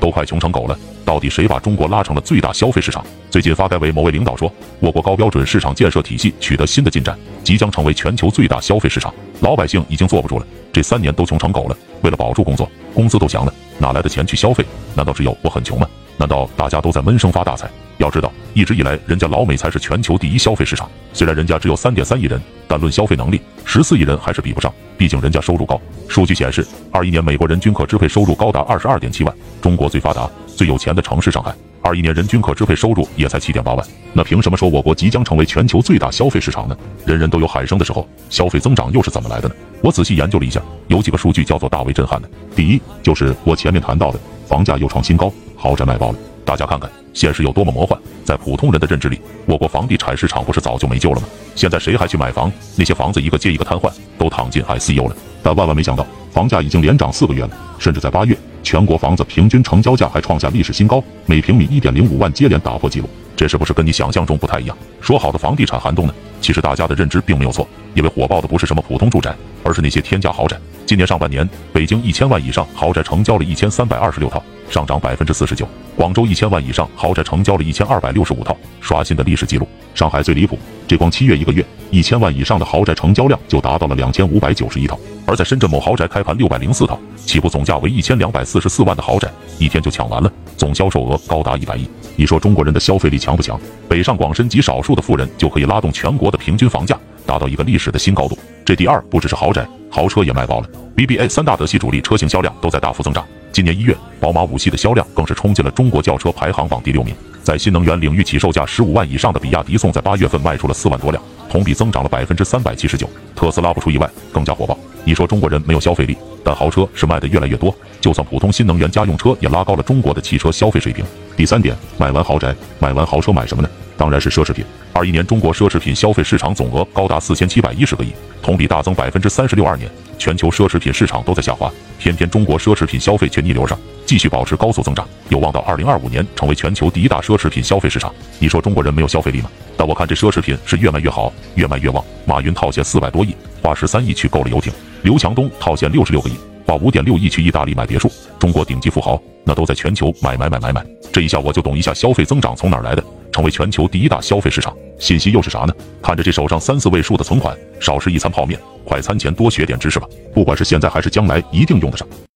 都快穷成狗了，到底谁把中国拉成了最大消费市场？最近发改委某位领导说，我国高标准市场建设体系取得新的进展，即将成为全球最大消费市场。老百姓已经坐不住了，这三年都穷成狗了，为了保住工作，工资都降了，哪来的钱去消费？难道只有我很穷吗？难道大家都在闷声发大财？要知道，一直以来，人家老美才是全球第一消费市场。虽然人家只有三点三亿人，但论消费能力，十四亿人还是比不上。毕竟人家收入高。数据显示，二一年美国人均可支配收入高达二十二点七万。中国最发达、最有钱的城市上海，二一年人均可支配收入也才七点八万。那凭什么说我国即将成为全球最大消费市场呢？人人都有喊声的时候，消费增长又是怎么来的呢？我仔细研究了一下，有几个数据叫做大为震撼的。第一，就是我前面谈到的，房价又创新高，豪宅卖爆了。大家看看现实有多么魔幻，在普通人的认知里，我国房地产市场不是早就没救了吗？现在谁还去买房？那些房子一个接一个瘫痪，都躺进 ICU 了。但万万没想到，房价已经连涨四个月了，甚至在八月，全国房子平均成交价还创下历史新高，每平米一点零五万，接连打破纪录。这是不是跟你想象中不太一样？说好的房地产寒冬呢？其实大家的认知并没有错，因为火爆的不是什么普通住宅，而是那些天价豪宅。今年上半年，北京一千万以上豪宅成交了一千三百二十六套，上涨百分之四十九；广州一千万以上豪宅成交了一千二百六十五套，刷新的历史记录。上海最离谱，这光七月一个月，一千万以上的豪宅成交量就达到了两千五百九十一套；而在深圳某豪宅开盘六百零四套，起步总价为一千两百四十四万的豪宅，一天就抢完了，总销售额高达一百亿。你说中国人的消费力强不强？北上广深极少数的富人就可以拉动全国的平均房价达到一个历史的新高度。这第二不只是豪宅。豪车也卖爆了，BBA 三大德系主力车型销量都在大幅增长。今年一月，宝马五系的销量更是冲进了中国轿车排行榜第六名。在新能源领域起售价十五万以上的比亚迪宋，在八月份卖出了四万多辆，同比增长了百分之三百七十九。特斯拉不出意外，更加火爆。你说中国人没有消费力，但豪车是卖的越来越多。就算普通新能源家用车，也拉高了中国的汽车消费水平。第三点，买完豪宅，买完豪车买什么呢？当然是奢侈品。二一年，中国奢侈品消费市场总额高达四千七百一十个亿，同比大增百分之三十六。二年，全球奢侈品市场都在下滑，偏偏中国奢侈品消费却逆流上，继续保持高速增长，有望到二零二五年成为全球第一大奢侈品消费市场。你说中国人没有消费力吗？但我看这奢侈品是越卖越好，越卖越旺。马云套现四百多亿，花十三亿去购了游艇；刘强东套现六十六个亿，花五点六亿去意大利买别墅。中国顶级富豪那都在全球买买买买买。这一下我就懂一下消费增长从哪儿来的。成为全球第一大消费市场，信息又是啥呢？看着这手上三四位数的存款，少吃一餐泡面，快餐前多学点知识吧。不管是现在还是将来，一定用得上。